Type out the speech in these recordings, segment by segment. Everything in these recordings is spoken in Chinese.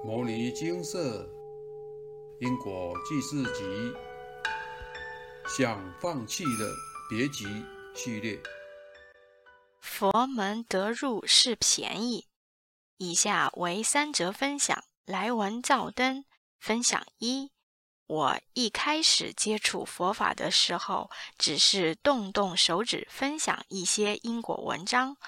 《摩尼金色因果记事集》想放弃的别急系列。佛门得入是便宜。以下为三则分享。来文照灯分享一：我一开始接触佛法的时候，只是动动手指分享一些因果文章，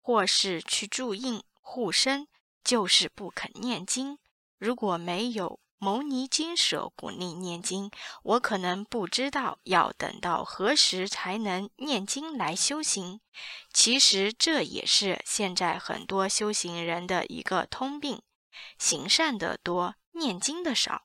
或是去注印护身，就是不肯念经。如果没有牟尼经舍鼓励念经，我可能不知道要等到何时才能念经来修行。其实这也是现在很多修行人的一个通病：行善的多，念经的少。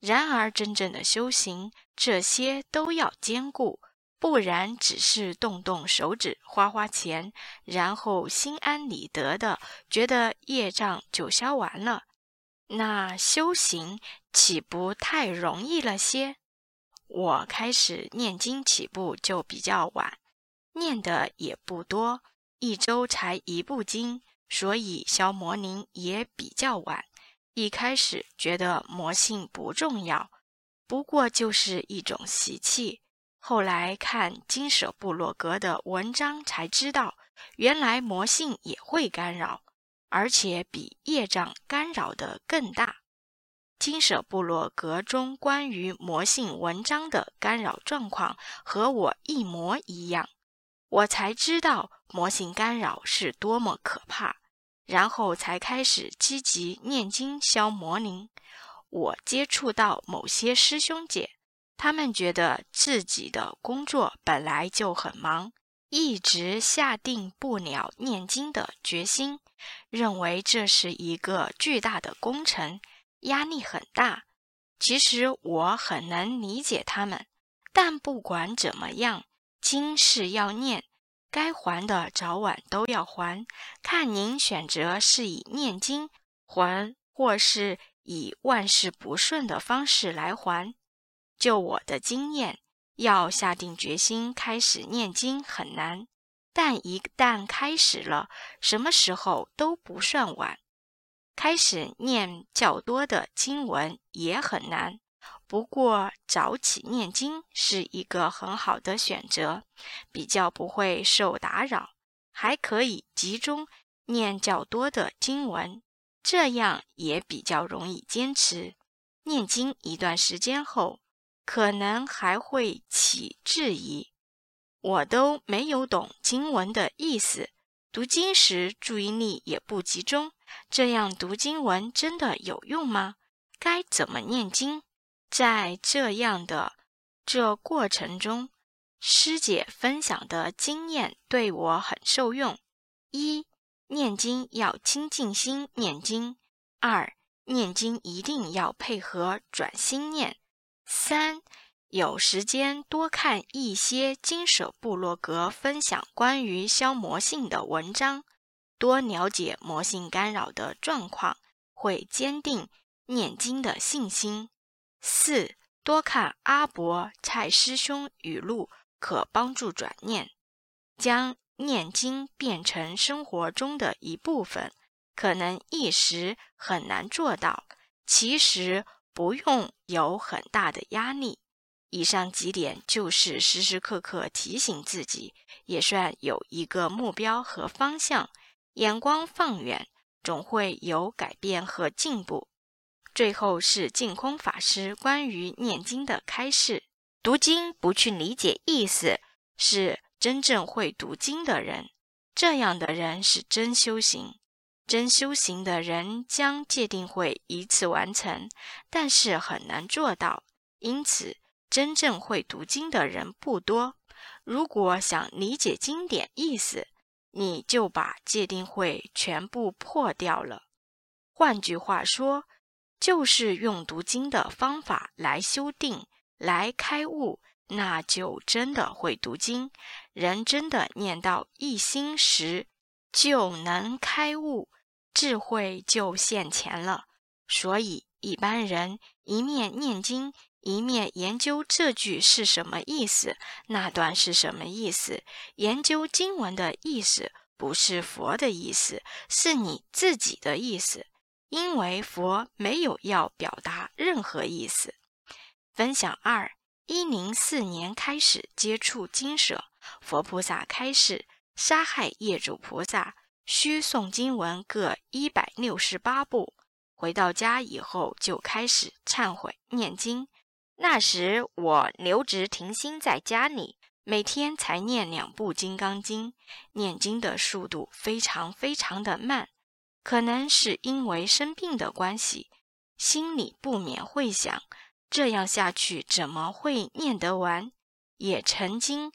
然而真正的修行，这些都要兼顾，不然只是动动手指、花花钱，然后心安理得的觉得业障就消完了。那修行岂不太容易了些？我开始念经起步就比较晚，念的也不多，一周才一部经，所以消魔灵也比较晚。一开始觉得魔性不重要，不过就是一种习气。后来看金舍部落格的文章才知道，原来魔性也会干扰。而且比业障干扰的更大。金舍部落格中关于魔性文章的干扰状况和我一模一样，我才知道魔性干扰是多么可怕，然后才开始积极念经消魔灵。我接触到某些师兄姐，他们觉得自己的工作本来就很忙，一直下定不了念经的决心。认为这是一个巨大的工程，压力很大。其实我很能理解他们，但不管怎么样，经是要念，该还的早晚都要还。看您选择是以念经还，或是以万事不顺的方式来还。就我的经验，要下定决心开始念经很难。但一旦开始了，什么时候都不算晚。开始念较多的经文也很难，不过早起念经是一个很好的选择，比较不会受打扰，还可以集中念较多的经文，这样也比较容易坚持。念经一段时间后，可能还会起质疑。我都没有懂经文的意思，读经时注意力也不集中，这样读经文真的有用吗？该怎么念经？在这样的这过程中，师姐分享的经验对我很受用：一、念经要清净心念经；二、念经一定要配合转心念；三。有时间多看一些金舍部落格分享关于消魔性的文章，多了解魔性干扰的状况，会坚定念经的信心。四多看阿伯蔡师兄语录，可帮助转念，将念经变成生活中的一部分。可能一时很难做到，其实不用有很大的压力。以上几点就是时时刻刻提醒自己，也算有一个目标和方向，眼光放远，总会有改变和进步。最后是净空法师关于念经的开示：读经不去理解意思，是真正会读经的人，这样的人是真修行。真修行的人将戒定慧一次完成，但是很难做到，因此。真正会读经的人不多。如果想理解经典意思，你就把界定会全部破掉了。换句话说，就是用读经的方法来修定、来开悟，那就真的会读经。人真的念到一心时，就能开悟，智慧就现前了。所以，一般人一面念经。一面研究这句是什么意思，那段是什么意思？研究经文的意思不是佛的意思，是你自己的意思。因为佛没有要表达任何意思。分享二：一零四年开始接触经舍，佛菩萨开始杀害业主菩萨，需诵经文各一百六十八部。回到家以后就开始忏悔念经。那时我留职停薪在家里，每天才念两部《金刚经》，念经的速度非常非常的慢。可能是因为生病的关系，心里不免会想：这样下去怎么会念得完？也曾经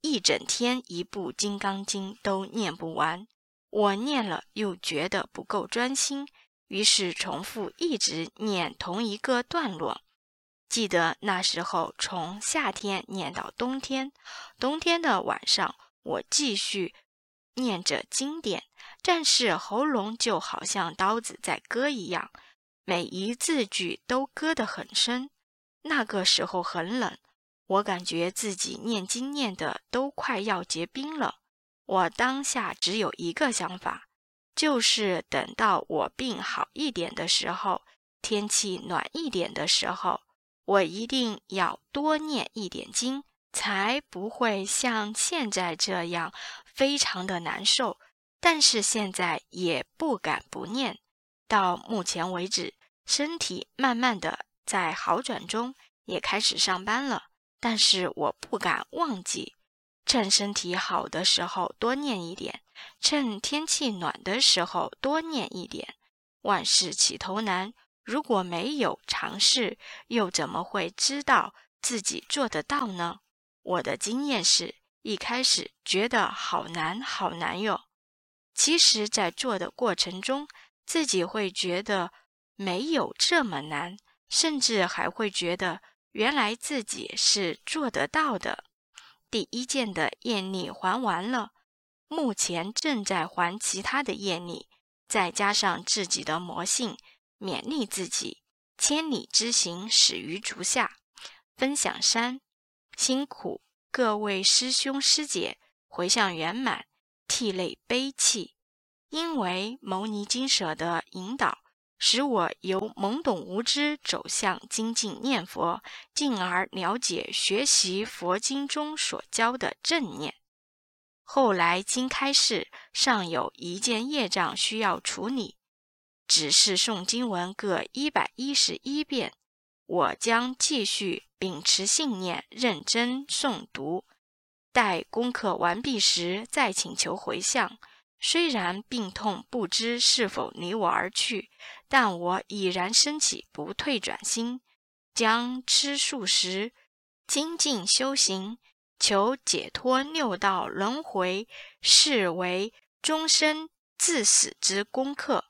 一整天一部《金刚经》都念不完。我念了又觉得不够专心，于是重复一直念同一个段落。记得那时候从夏天念到冬天，冬天的晚上我继续念着经典。但是喉咙就好像刀子在割一样，每一字句都割得很深。那个时候很冷，我感觉自己念经念的都快要结冰了。我当下只有一个想法，就是等到我病好一点的时候，天气暖一点的时候，我一定要多念一点经，才不会像现在这样非常的难受。但是现在也不敢不念，到目前为止，身体慢慢的在好转中，也开始上班了。但是我不敢忘记，趁身体好的时候多念一点，趁天气暖的时候多念一点。万事起头难，如果没有尝试，又怎么会知道自己做得到呢？我的经验是一开始觉得好难，好难哟。其实，在做的过程中，自己会觉得没有这么难，甚至还会觉得原来自己是做得到的。第一件的业力还完了，目前正在还其他的业力，再加上自己的魔性，勉励自己，千里之行始于足下。分享三，辛苦各位师兄师姐，回向圆满。涕泪悲泣，因为牟尼经舍的引导，使我由懵懂无知走向精进念佛，进而了解学习佛经中所教的正念。后来经开示，尚有一件业障需要处理，只是诵经文各一百一十一遍。我将继续秉持信念，认真诵读。待功课完毕时，再请求回向。虽然病痛不知是否离我而去，但我已然升起不退转心，将吃素食、精进修行、求解脱六道轮回，视为终身至死之功课。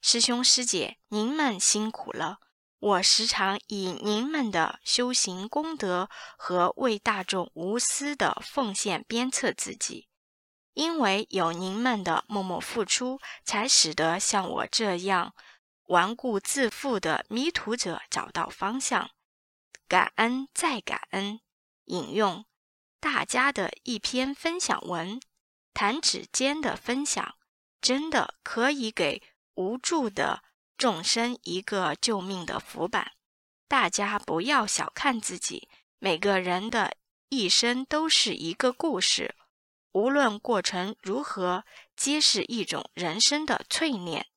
师兄师姐，您们辛苦了。我时常以您们的修行功德和为大众无私的奉献鞭策自己，因为有您们的默默付出，才使得像我这样顽固自负的迷途者找到方向。感恩再感恩。引用大家的一篇分享文，弹指间的分享，真的可以给无助的。众生一个救命的浮板，大家不要小看自己。每个人的一生都是一个故事，无论过程如何，皆是一种人生的淬炼。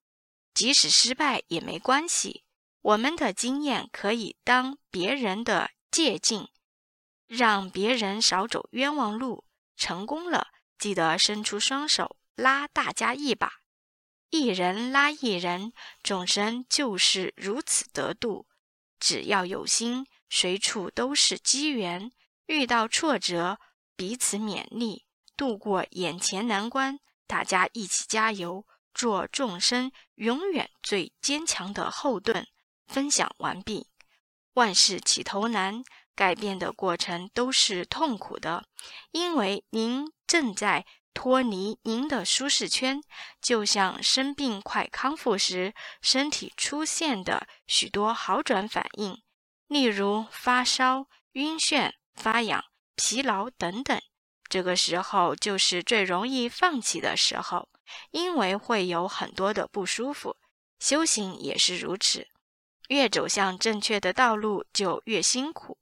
即使失败也没关系，我们的经验可以当别人的借鉴，让别人少走冤枉路。成功了，记得伸出双手拉大家一把。一人拉一人，众生就是如此得度。只要有心，随处都是机缘。遇到挫折，彼此勉励，度过眼前难关。大家一起加油，做众生永远最坚强的后盾。分享完毕。万事起头难，改变的过程都是痛苦的，因为您正在。脱离您的舒适圈，就像生病快康复时，身体出现的许多好转反应，例如发烧、晕眩、发痒、疲劳等等。这个时候就是最容易放弃的时候，因为会有很多的不舒服。修行也是如此，越走向正确的道路就越辛苦，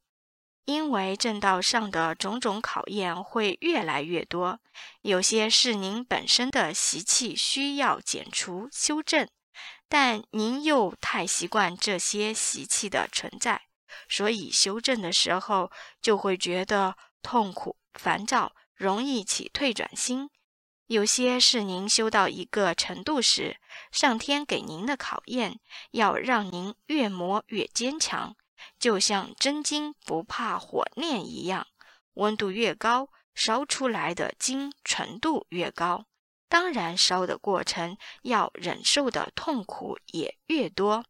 因为正道上的种种考验会越来越多。有些是您本身的习气需要减除修正，但您又太习惯这些习气的存在，所以修正的时候就会觉得痛苦、烦躁，容易起退转心。有些是您修到一个程度时，上天给您的考验，要让您越磨越坚强，就像真金不怕火炼一样，温度越高，烧出来的金纯度越高，当然烧的过程要忍受的痛苦也越多。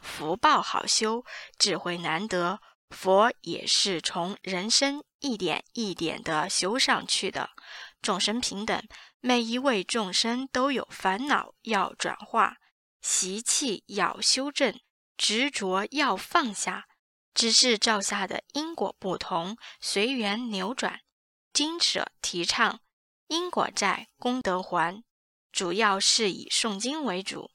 福报好修，智慧难得，佛也是从人生一点一点的修上去的。众生平等，每一位众生都有烦恼要转化，习气要修正，执着要放下，只是造下的因果不同，随缘扭转。经舍提倡因果债，功德还，主要是以诵经为主，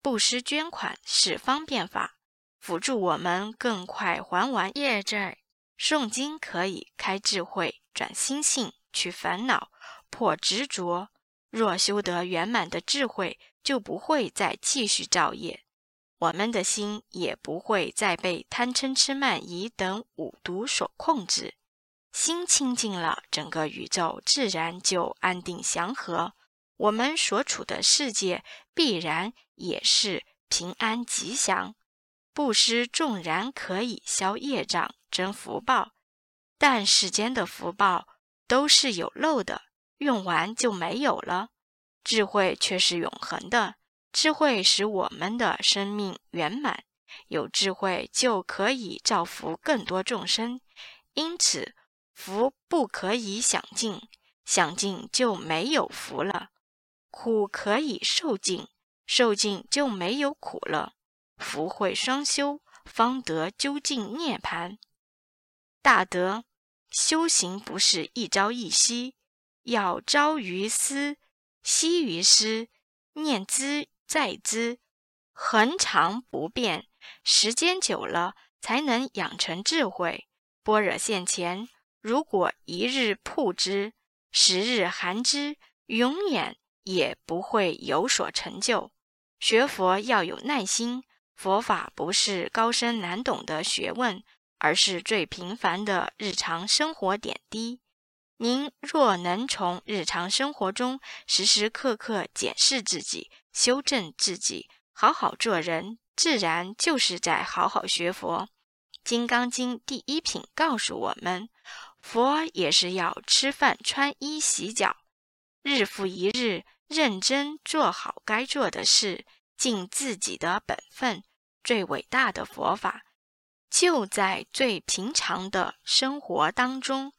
布施捐款是方便法，辅助我们更快还完业债。诵经可以开智慧，转心性，去烦恼。破执着，若修得圆满的智慧，就不会再继续造业，我们的心也不会再被贪嗔痴慢疑等五毒所控制。心清净了，整个宇宙自然就安定祥和，我们所处的世界必然也是平安吉祥。布施纵然可以消业障、增福报，但世间的福报都是有漏的。用完就没有了，智慧却是永恒的。智慧使我们的生命圆满，有智慧就可以造福更多众生。因此，福不可以享尽，享尽就没有福了；苦可以受尽，受尽就没有苦了。福慧双修，方得究竟涅槃。大德修行不是一朝一夕。要朝于思，夕于思，念兹在兹，恒常不变。时间久了，才能养成智慧。般若现前，如果一日曝之，十日寒之，永远也不会有所成就。学佛要有耐心，佛法不是高深难懂的学问，而是最平凡的日常生活点滴。您若能从日常生活中时时刻刻检视自己、修正自己，好好做人，自然就是在好好学佛。《金刚经》第一品告诉我们，佛也是要吃饭、穿衣、洗脚，日复一日认真做好该做的事，尽自己的本分。最伟大的佛法，就在最平常的生活当中。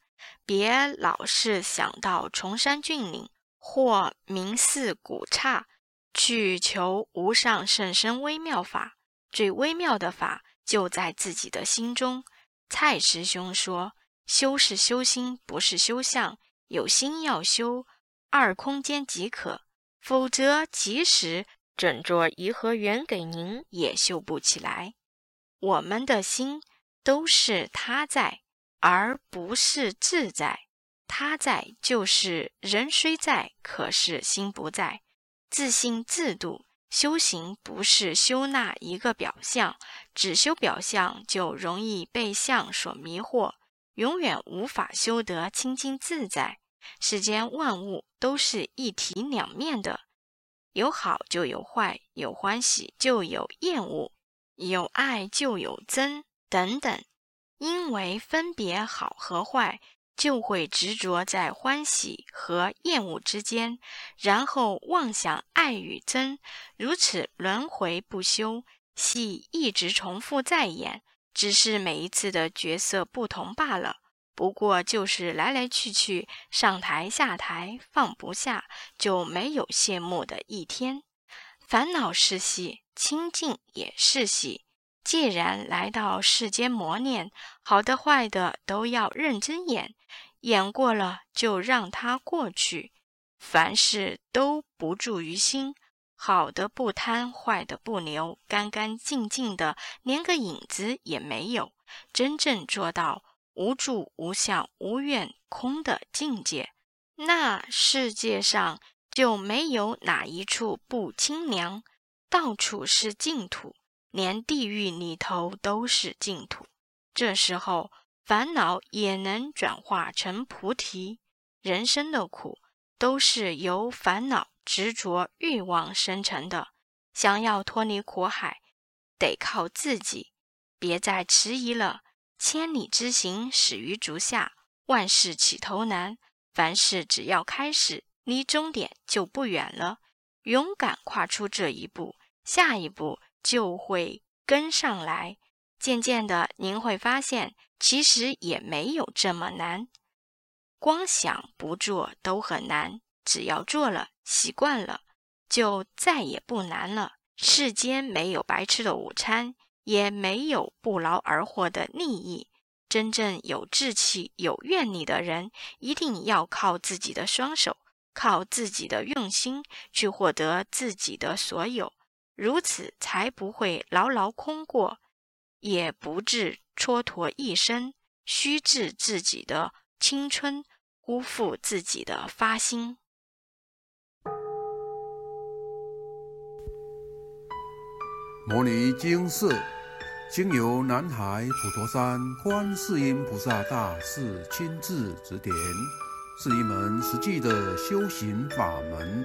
别老是想到崇山峻岭或名寺古刹去求无上甚深微妙法，最微妙的法就在自己的心中。蔡师兄说：“修是修心，不是修相。有心要修，二空间即可；否则，即使整座颐和园给您，也修不起来。我们的心都是他在。”而不是自在，他在就是人虽在，可是心不在。自信自度，修行不是修那一个表象，只修表象就容易被相所迷惑，永远无法修得清净自在。世间万物都是一体两面的，有好就有坏，有欢喜就有厌恶，有爱就有憎，等等。因为分别好和坏，就会执着在欢喜和厌恶之间，然后妄想爱与憎，如此轮回不休，戏一直重复在演，只是每一次的角色不同罢了。不过就是来来去去，上台下台，放不下，就没有谢幕的一天。烦恼是戏，清净也是戏。既然来到世间磨练，好的坏的都要认真演，演过了就让它过去，凡事都不住于心，好的不贪，坏的不留，干干净净的，连个影子也没有，真正做到无住、无相、无愿、空的境界，那世界上就没有哪一处不清凉，到处是净土，连地狱里头都是净土。这时候，烦恼也能转化成菩提。人生的苦，都是由烦恼。执着欲望生成的，想要脱离苦海，得靠自己。别再迟疑了。千里之行，始于足下。万事起头难，凡事只要开始，离终点就不远了。勇敢跨出这一步，下一步就会跟上来。渐渐的，您会发现，其实也没有这么难。光想不做都很难，只要做了。习惯了，就再也不难了。世间没有白吃的午餐，也没有不劳而获的利益。真正有志气、有愿力的人，一定要靠自己的双手，靠自己的用心去获得自己的所有，如此才不会牢牢空过，也不致蹉跎一生，虚掷自己的青春，辜负自己的发心。摩尼经是，经由南海普陀山观世音菩萨大士亲自指点，是一门实际的修行法门，